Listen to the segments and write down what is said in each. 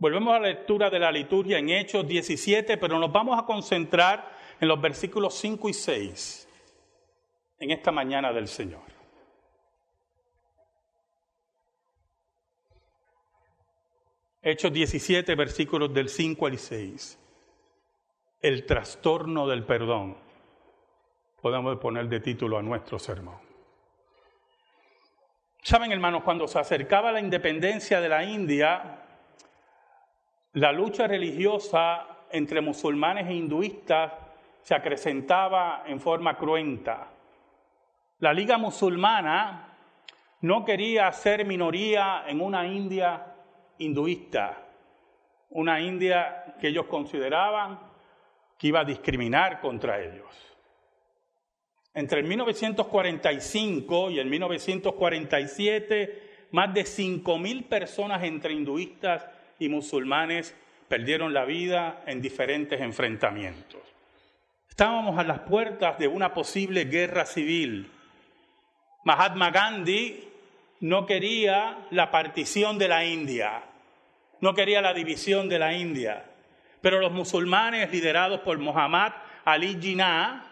Volvemos a la lectura de la liturgia en Hechos 17, pero nos vamos a concentrar en los versículos 5 y 6 en esta mañana del Señor. Hechos 17, versículos del 5 al 6. El trastorno del perdón. Podemos poner de título a nuestro sermón. Saben, hermanos, cuando se acercaba la independencia de la India, la lucha religiosa entre musulmanes e hinduistas se acrecentaba en forma cruenta. La Liga Musulmana no quería ser minoría en una India hinduista, una India que ellos consideraban que iba a discriminar contra ellos. Entre el 1945 y el 1947, más de 5.000 personas entre hinduistas y musulmanes perdieron la vida en diferentes enfrentamientos. Estábamos a las puertas de una posible guerra civil. Mahatma Gandhi no quería la partición de la India, no quería la división de la India, pero los musulmanes liderados por Muhammad Ali Jinnah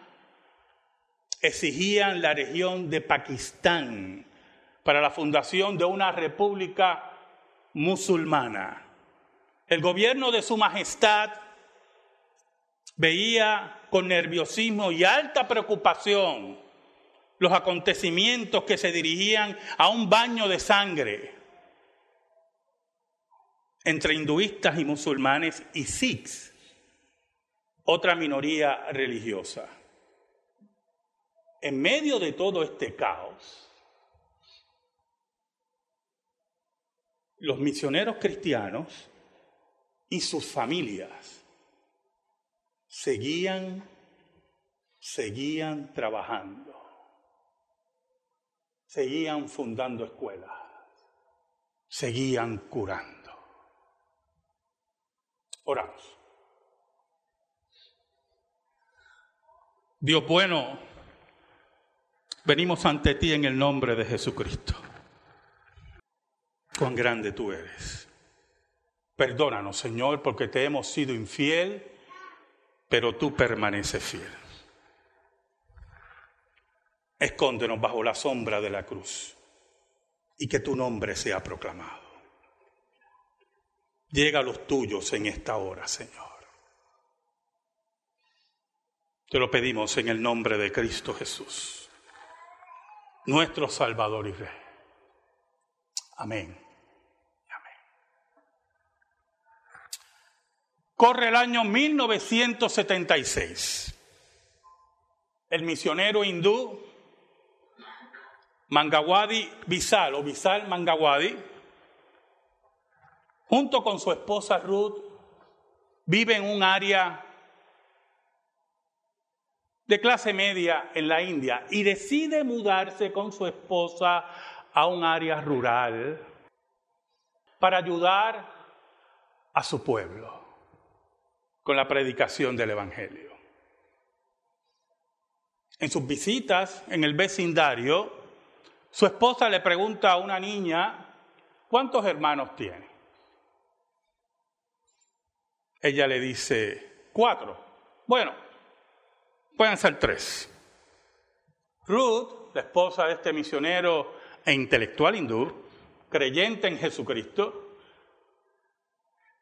exigían la región de Pakistán para la fundación de una república musulmana. El gobierno de su majestad veía con nerviosismo y alta preocupación los acontecimientos que se dirigían a un baño de sangre entre hinduistas y musulmanes y sikhs, otra minoría religiosa. En medio de todo este caos, los misioneros cristianos y sus familias seguían, seguían trabajando, seguían fundando escuelas, seguían curando. Oramos. Dios bueno, venimos ante ti en el nombre de Jesucristo. Cuán grande tú eres. Perdónanos, Señor, porque te hemos sido infiel, pero tú permaneces fiel. Escóndenos bajo la sombra de la cruz y que tu nombre sea proclamado. Llega a los tuyos en esta hora, Señor. Te lo pedimos en el nombre de Cristo Jesús, nuestro Salvador y Rey. Amén. Corre el año 1976. El misionero hindú Mangawadi Bisal o Bisal Mangawadi, junto con su esposa Ruth, vive en un área de clase media en la India y decide mudarse con su esposa a un área rural para ayudar a su pueblo con la predicación del Evangelio. En sus visitas en el vecindario, su esposa le pregunta a una niña, ¿cuántos hermanos tiene? Ella le dice, cuatro. Bueno, pueden ser tres. Ruth, la esposa de este misionero e intelectual hindú, creyente en Jesucristo,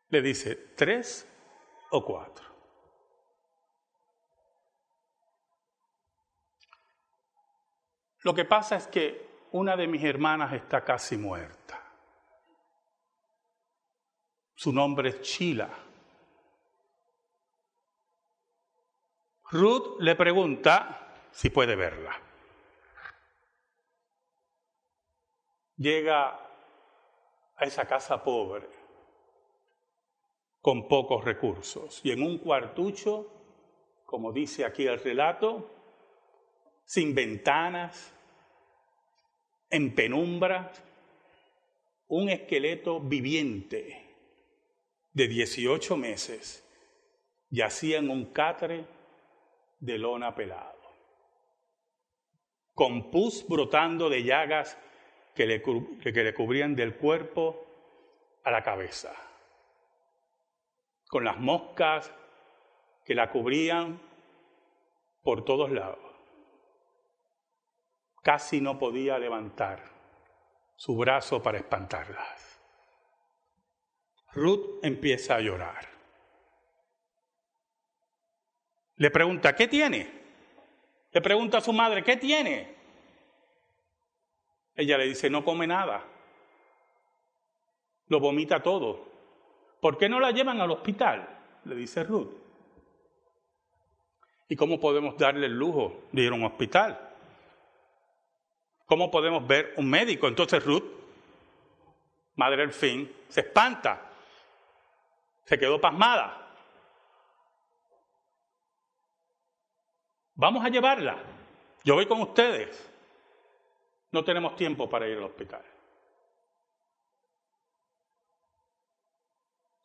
le dice, tres o cuatro. Lo que pasa es que una de mis hermanas está casi muerta. Su nombre es Chila. Ruth le pregunta si puede verla. Llega a esa casa pobre con pocos recursos. Y en un cuartucho, como dice aquí el relato, sin ventanas, en penumbra, un esqueleto viviente de 18 meses yacía en un catre de lona pelado, con pus brotando de llagas que le, que le cubrían del cuerpo a la cabeza con las moscas que la cubrían por todos lados. Casi no podía levantar su brazo para espantarlas. Ruth empieza a llorar. Le pregunta, ¿qué tiene? Le pregunta a su madre, ¿qué tiene? Ella le dice, no come nada. Lo vomita todo. ¿Por qué no la llevan al hospital? Le dice Ruth. ¿Y cómo podemos darle el lujo de ir a un hospital? ¿Cómo podemos ver un médico? Entonces Ruth, madre del fin, se espanta. Se quedó pasmada. Vamos a llevarla. Yo voy con ustedes. No tenemos tiempo para ir al hospital.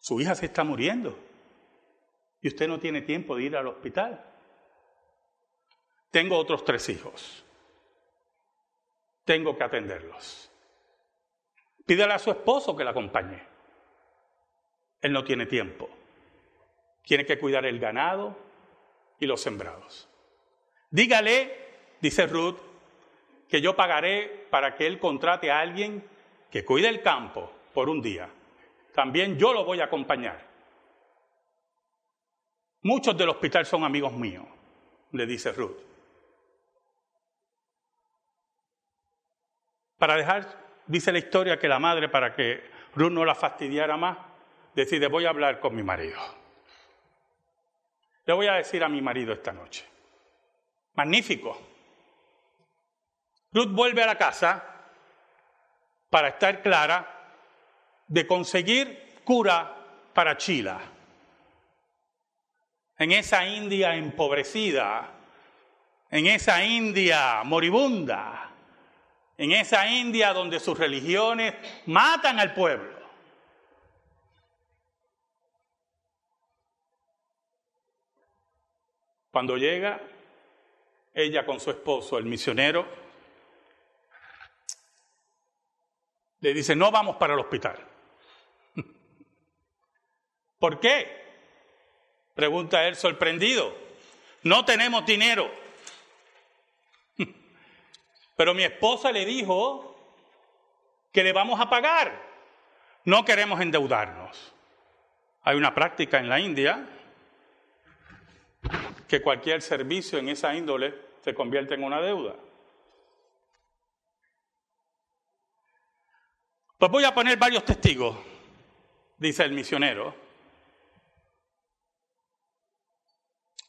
Su hija se está muriendo y usted no tiene tiempo de ir al hospital. Tengo otros tres hijos. Tengo que atenderlos. Pídale a su esposo que la acompañe. Él no tiene tiempo. Tiene que cuidar el ganado y los sembrados. Dígale, dice Ruth, que yo pagaré para que él contrate a alguien que cuide el campo por un día. También yo lo voy a acompañar. Muchos del hospital son amigos míos, le dice Ruth. Para dejar, dice la historia, que la madre, para que Ruth no la fastidiara más, decide, voy a hablar con mi marido. Le voy a decir a mi marido esta noche. Magnífico. Ruth vuelve a la casa para estar clara de conseguir cura para Chila. En esa India empobrecida, en esa India moribunda, en esa India donde sus religiones matan al pueblo. Cuando llega, ella con su esposo, el misionero, le dice, no vamos para el hospital. ¿Por qué? Pregunta él sorprendido. No tenemos dinero. Pero mi esposa le dijo que le vamos a pagar. No queremos endeudarnos. Hay una práctica en la India que cualquier servicio en esa índole se convierte en una deuda. Pues voy a poner varios testigos, dice el misionero,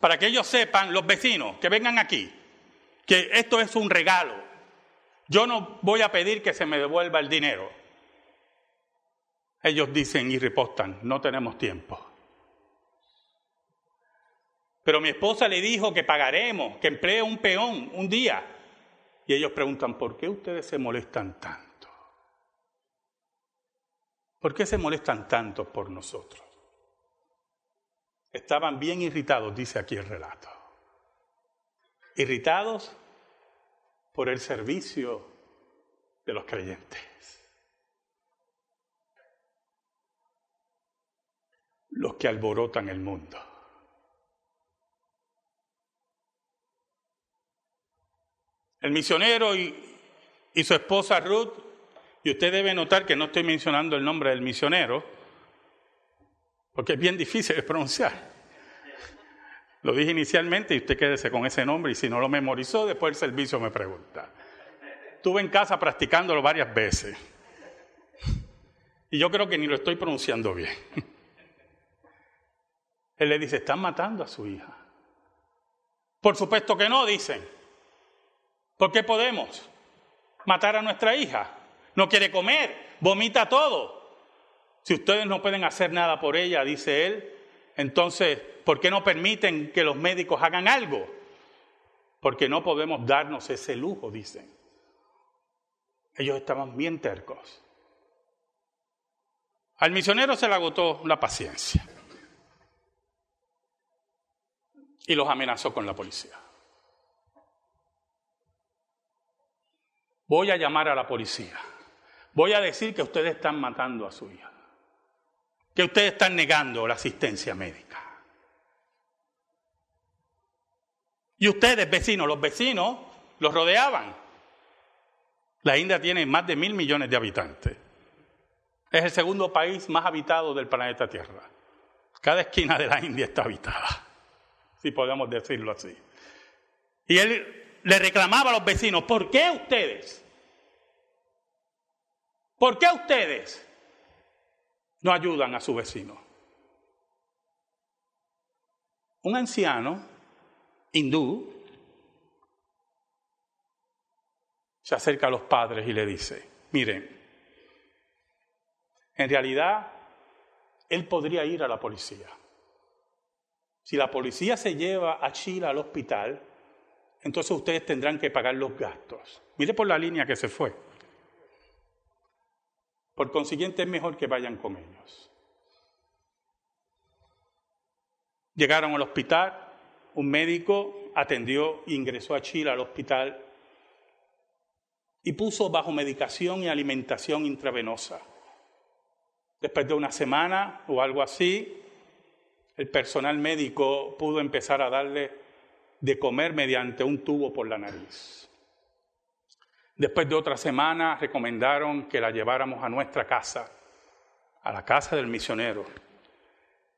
para que ellos sepan, los vecinos, que vengan aquí, que esto es un regalo. Yo no voy a pedir que se me devuelva el dinero. Ellos dicen y repostan, no tenemos tiempo. Pero mi esposa le dijo que pagaremos, que emplee un peón un día. Y ellos preguntan, ¿por qué ustedes se molestan tanto? ¿Por qué se molestan tanto por nosotros? Estaban bien irritados, dice aquí el relato. Irritados por el servicio de los creyentes. Los que alborotan el mundo. El misionero y, su esposa Ruth, y usted debe notar que no estoy mencionando el nombre del misionero, porque es bien difícil de pronunciar. Lo dije inicialmente y usted quédese con ese nombre y si no lo memorizó, después el servicio me pregunta. Estuve en casa practicándolo varias veces y yo creo que ni lo estoy pronunciando bien. Él le dice, están matando a su hija. Por supuesto que no, dicen. ¿Por qué podemos matar a nuestra hija? No quiere comer, vomita todo. Si ustedes no pueden hacer nada por ella, dice él, entonces, ¿por qué no permiten que los médicos hagan algo? Porque no podemos darnos ese lujo, dicen. Ellos estaban bien tercos. Al misionero se le agotó la paciencia y los amenazó con la policía. voy a llamar a la policía, voy a decir que ustedes están matando a su hija. Que ustedes están negando la asistencia médica. Y ustedes, vecinos, los vecinos los rodeaban. La India tiene más de mil millones de habitantes. Es el segundo país más habitado del planeta Tierra. Cada esquina de la India está habitada, si podemos decirlo así. Y él le reclamaba a los vecinos, ¿por qué ustedes? ¿Por qué ustedes no ayudan a su vecino? Un anciano hindú se acerca a los padres y le dice, miren, en realidad él podría ir a la policía. Si la policía se lleva a Chile al hospital, entonces ustedes tendrán que pagar los gastos. Mire por la línea que se fue. Por consiguiente es mejor que vayan con ellos. Llegaron al hospital, un médico atendió ingresó a Chile al hospital y puso bajo medicación y alimentación intravenosa. Después de una semana o algo así, el personal médico pudo empezar a darle de comer mediante un tubo por la nariz. Después de otra semana recomendaron que la lleváramos a nuestra casa, a la casa del misionero,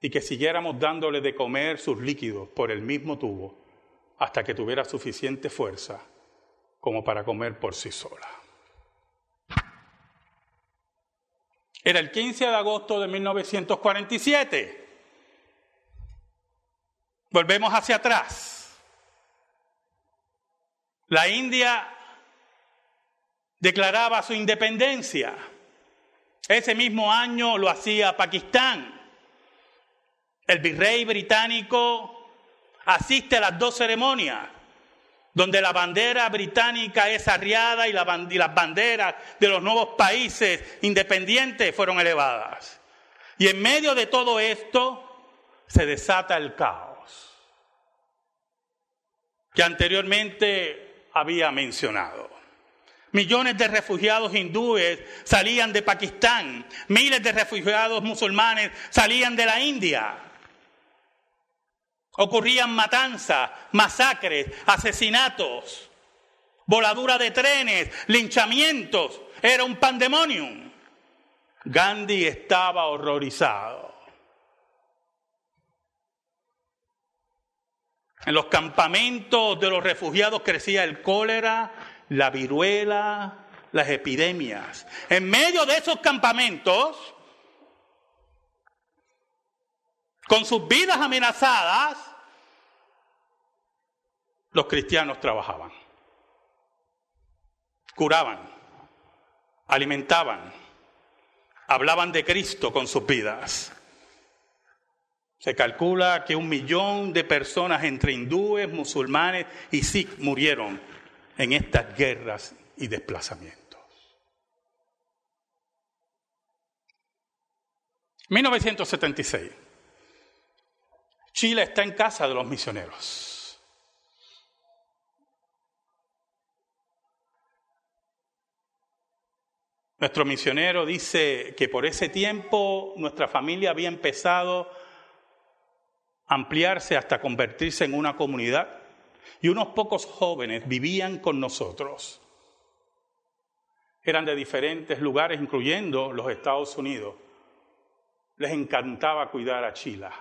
y que siguiéramos dándole de comer sus líquidos por el mismo tubo hasta que tuviera suficiente fuerza como para comer por sí sola. Era el 15 de agosto de 1947. Volvemos hacia atrás. La India declaraba su independencia. Ese mismo año lo hacía Pakistán. El virrey británico asiste a las dos ceremonias donde la bandera británica es arriada y, las banderas de los nuevos países independientes fueron elevadas. Y en medio de todo esto se desata el caos que anteriormente había mencionado. Millones de refugiados hindúes salían de Pakistán, miles de refugiados musulmanes salían de la India. Ocurrían matanzas, masacres, asesinatos, voladura de trenes, linchamientos. Era un pandemonium. Gandhi estaba horrorizado. En los campamentos de los refugiados crecía el cólera, la viruela, las epidemias. En medio de esos campamentos, con sus vidas amenazadas, los cristianos trabajaban, curaban, alimentaban, hablaban de Cristo con sus vidas. Se calcula que un millón de personas entre hindúes, musulmanes y sikh murieron en estas guerras y desplazamientos. 1976. Chile está en casa de los misioneros. Nuestro misionero dice que por ese tiempo nuestra familia había empezado a ampliarse hasta convertirse en una comunidad y unos pocos jóvenes vivían con nosotros. Eran de diferentes lugares, incluyendo los Estados Unidos. Les encantaba cuidar a Chila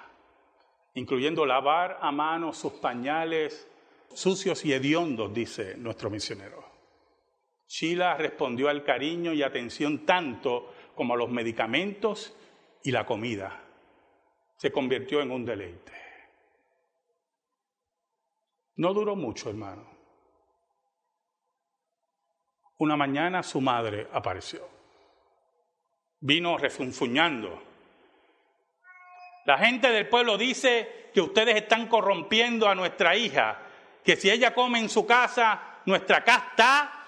incluyendo lavar a mano sus pañales sucios y hediondos, dice nuestro misionero. Sheila respondió al cariño y atención tanto como a los medicamentos y la comida. Se convirtió en un deleite. No duró mucho, hermano. Una mañana su madre apareció. Vino refunfuñando la gente del pueblo dice que ustedes están corrompiendo a nuestra hija, que si ella come en su casa, nuestra casta,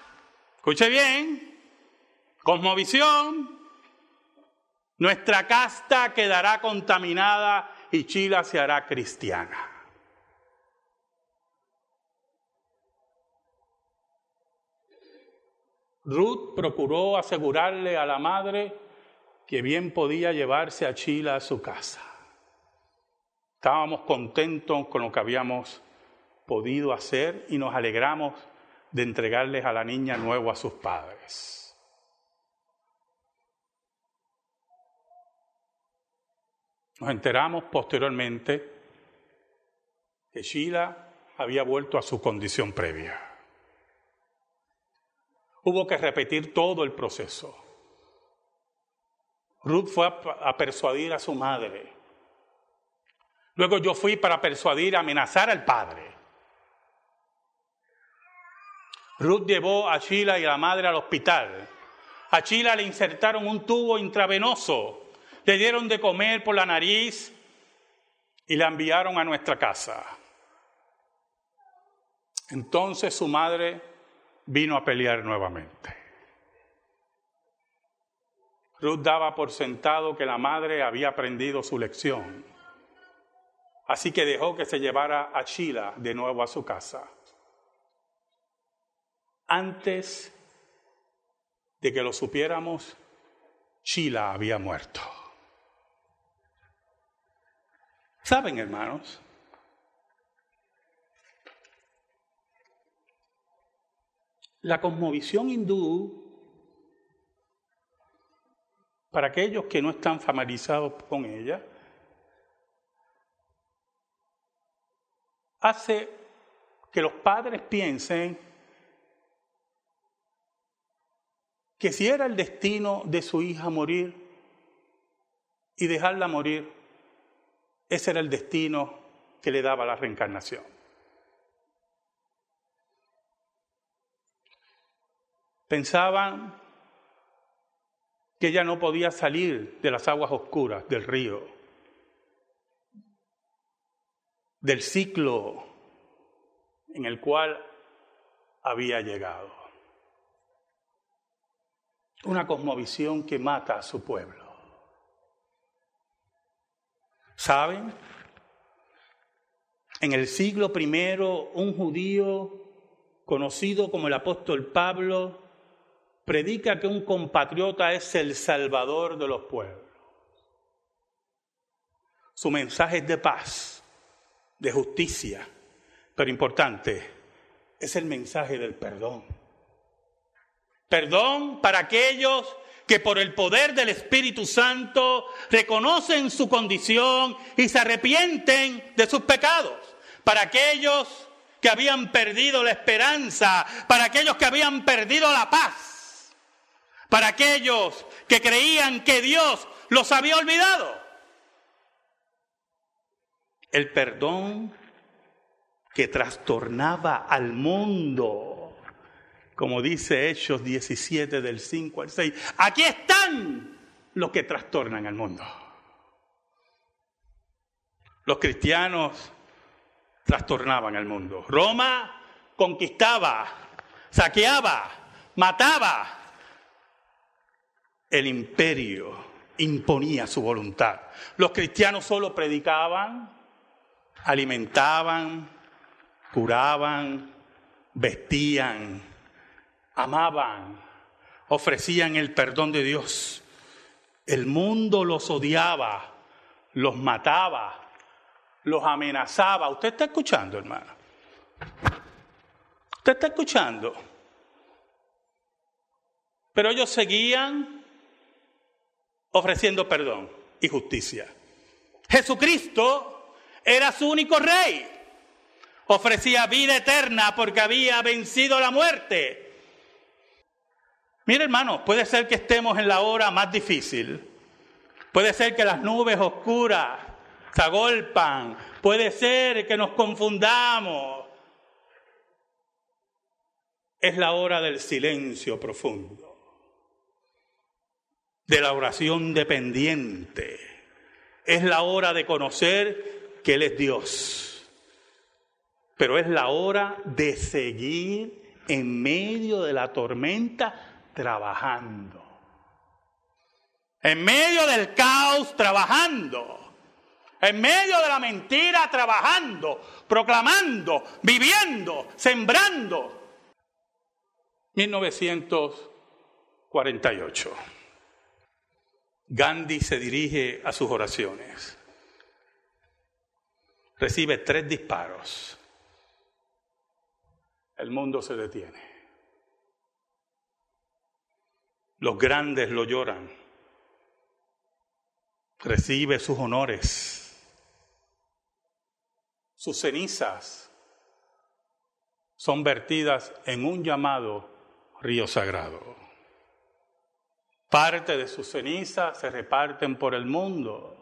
escuche bien, cosmovisión, nuestra casta quedará contaminada y Chila se hará cristiana. Ruth procuró asegurarle a la madre que bien podía llevarse a Chila a su casa. Estábamos contentos con lo que habíamos podido hacer y nos alegramos de entregarles a la niña nuevo a sus padres. Nos enteramos posteriormente que Sheila había vuelto a su condición previa. Hubo que repetir todo el proceso. Ruth fue a, persuadir a su madre. Luego yo fui para persuadir, amenazar al padre. Ruth llevó a Sheila y a la madre al hospital. A Sheila le insertaron un tubo intravenoso, le dieron de comer por la nariz y la enviaron a nuestra casa. Entonces su madre vino a pelear nuevamente. Ruth daba por sentado que la madre había aprendido su lección. Así que dejó que se llevara a Sheila de nuevo a su casa antes de que lo supiéramos, Sheila había muerto. ¿Saben, hermanos? La cosmovisión hindú, para aquellos que no están familiarizados con ella, hace que los padres piensen que si era el destino de su hija morir y dejarla morir, ese era el destino que le daba la reencarnación. Pensaban que ella no podía salir de las aguas oscuras del río, del ciclo en el cual había llegado una cosmovisión que mata a su pueblo. ¿Saben? En el siglo I, un judío conocido como el apóstol Pablo predica que un compatriota es el salvador de los pueblos. Su mensaje es de paz, de justicia, pero importante, es el mensaje del perdón. Perdón para aquellos que por el poder del Espíritu Santo reconocen su condición y se arrepienten de sus pecados. Para aquellos que habían perdido la esperanza, para aquellos que habían perdido la paz, para aquellos que creían que Dios los había olvidado. El perdón que trastornaba al mundo como dice Hechos 17 del 5 al 6. Aquí están los que trastornan al mundo. Los cristianos trastornaban al mundo. Roma conquistaba, saqueaba, mataba. El imperio imponía su voluntad. Los cristianos solo predicaban, alimentaban, curaban, vestían, amaban, ofrecían el perdón de Dios. El mundo los odiaba, los mataba, los amenazaba. ¿Usted está escuchando, hermano? ¿Usted está escuchando? Pero ellos seguían ofreciendo perdón y justicia. Jesucristo era su único rey. Ofrecía vida eterna porque había vencido la muerte. Mire hermano, puede ser que estemos en la hora más difícil. Puede ser que las nubes oscuras se agolpan. Puede ser que nos confundamos. Es la hora del silencio profundo, de la oración dependiente. Es la hora de conocer que Él es Dios. Pero es la hora de seguir en medio de la tormenta trabajando. En medio del caos, trabajando. En medio de la mentira, trabajando, proclamando, viviendo, sembrando. 1948. Gandhi se dirige a sus oraciones. Recibe tres disparos. El mundo se detiene. Los grandes lo lloran. Recibe sus honores. Sus cenizas son vertidas en un llamado río sagrado. Parte de sus cenizas se reparten por el mundo.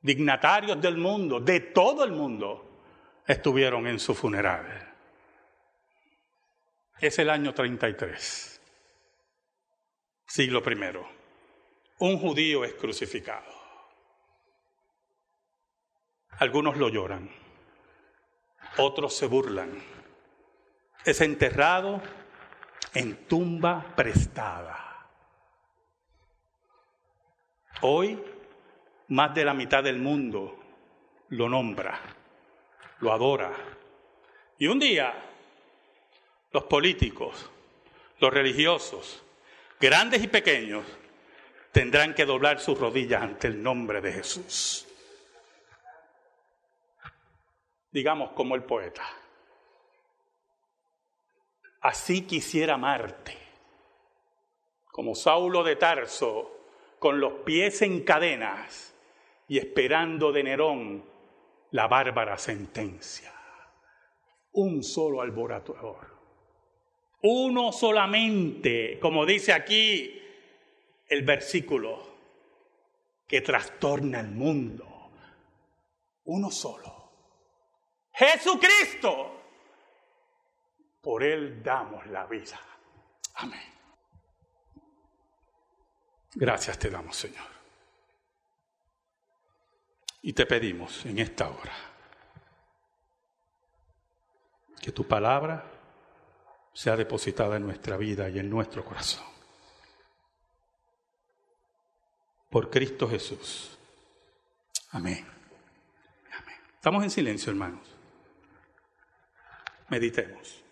Dignatarios del mundo, de todo el mundo, estuvieron en su funeral. Es el año 33, siglo primero. Un judío es crucificado. Algunos lo lloran, otros se burlan. Es enterrado en tumba prestada. Hoy, más de la mitad del mundo lo nombra, lo adora. Y un día, los políticos, los religiosos, grandes y pequeños, tendrán que doblar sus rodillas ante el nombre de Jesús. Digamos como el poeta. Así quisiera amarte, como Saulo de Tarso con los pies en cadenas y esperando de Nerón la bárbara sentencia. Un solo alborotador. Uno solamente, como dice aquí el versículo, que trastorna el mundo. Uno solo. Jesucristo. Por Él damos la vida. Amén. Gracias te damos, Señor. Y te pedimos en esta hora que tu palabra sea depositada en nuestra vida y en nuestro corazón. Por Cristo Jesús. Amén. Amén. Estamos en silencio, hermanos. Meditemos.